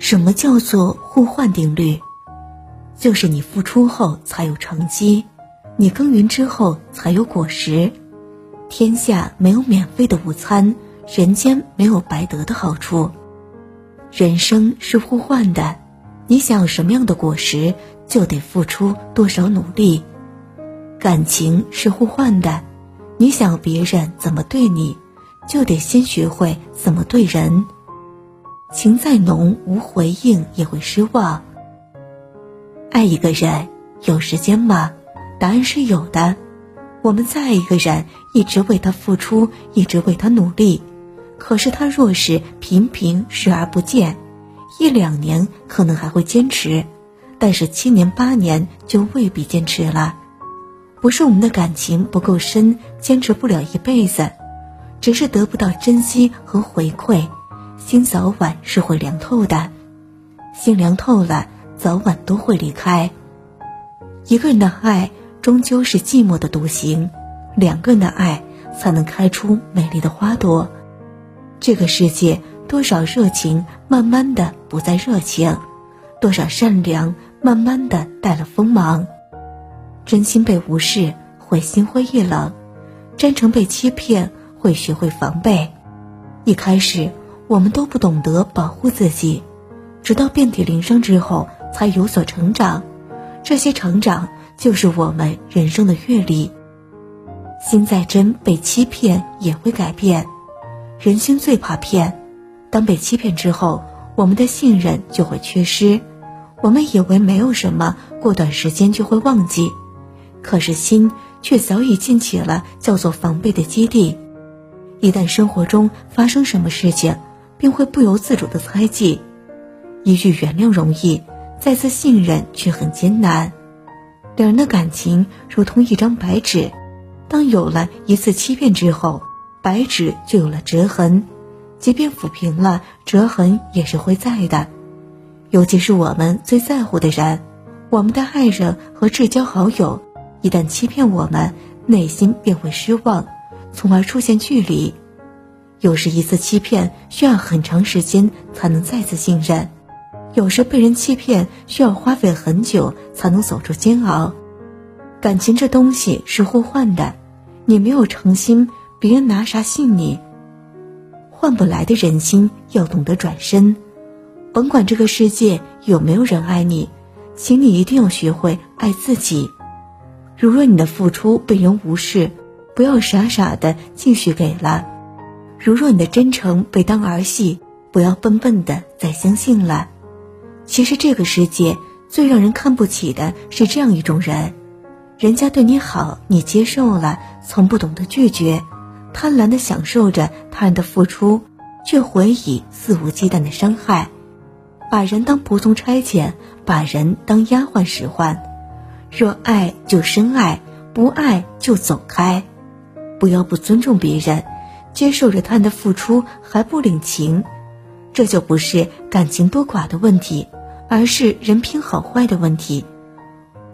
什么叫做互换定律？就是你付出后才有成绩，你耕耘之后才有果实。天下没有免费的午餐，人间没有白得的好处。人生是互换的，你想要什么样的果实，就得付出多少努力。感情是互换的，你想别人怎么对你，就得先学会怎么对人。情再浓，无回应也会失望。爱一个人有时间吗？答案是有的。我们再爱一个人，一直为他付出，一直为他努力，可是他若是频频视而不见，一两年可能还会坚持，但是七年八年就未必坚持了。不是我们的感情不够深，坚持不了一辈子，只是得不到珍惜和回馈，心早晚是会凉透的。心凉透了，早晚都会离开。一个人的爱终究是寂寞的独行，两个人的爱才能开出美丽的花朵。这个世界，多少热情慢慢的不再热情，多少善良慢慢的带了锋芒。真心被无视，会心灰意冷；真诚被欺骗，会学会防备。一开始，我们都不懂得保护自己，直到遍体鳞伤之后，才有所成长。这些成长，就是我们人生的阅历。心再真，被欺骗也会改变。人心最怕骗，当被欺骗之后，我们的信任就会缺失。我们以为没有什么，过段时间就会忘记。可是心却早已建起了叫做防备的基地，一旦生活中发生什么事情，便会不由自主的猜忌。一句原谅容易，再次信任却很艰难。两人的感情如同一张白纸，当有了一次欺骗之后，白纸就有了折痕，即便抚平了，折痕也是会在的。尤其是我们最在乎的人，我们的爱人和至交好友。一旦欺骗我们，内心便会失望，从而出现距离。有时一次欺骗需要很长时间才能再次信任，有时被人欺骗需要花费很久才能走出煎熬。感情这东西是互换的，你没有诚心，别人拿啥信你？换不来的人心要懂得转身。甭管这个世界有没有人爱你，请你一定要学会爱自己。如若你的付出被人无视，不要傻傻的继续给了；如若你的真诚被当儿戏，不要笨笨的再相信了。其实这个世界最让人看不起的是这样一种人：人家对你好，你接受了，从不懂得拒绝，贪婪的享受着他人的付出，却回以肆无忌惮的伤害，把人当仆从差遣，把人当丫鬟使唤。若爱就深爱，不爱就走开，不要不尊重别人，接受着他人的付出还不领情，这就不是感情多寡的问题，而是人品好坏的问题。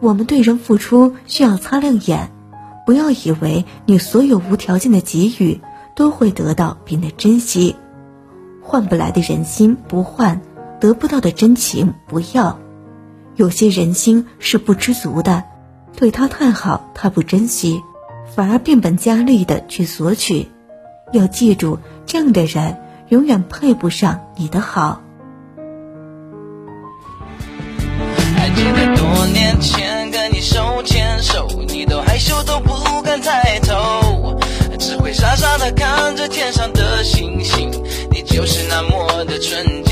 我们对人付出需要擦亮眼，不要以为你所有无条件的给予都会得到别人的珍惜，换不来的人心不换，得不到的真情不要。有些人心是不知足的，对他太好，他不珍惜，反而变本加厉的去索取。要记住，这样的人永远配不上你的好。还记得多年前跟你手牵手，你都害羞都不敢抬头，只会傻傻的看着天上的星星，你就是那么的纯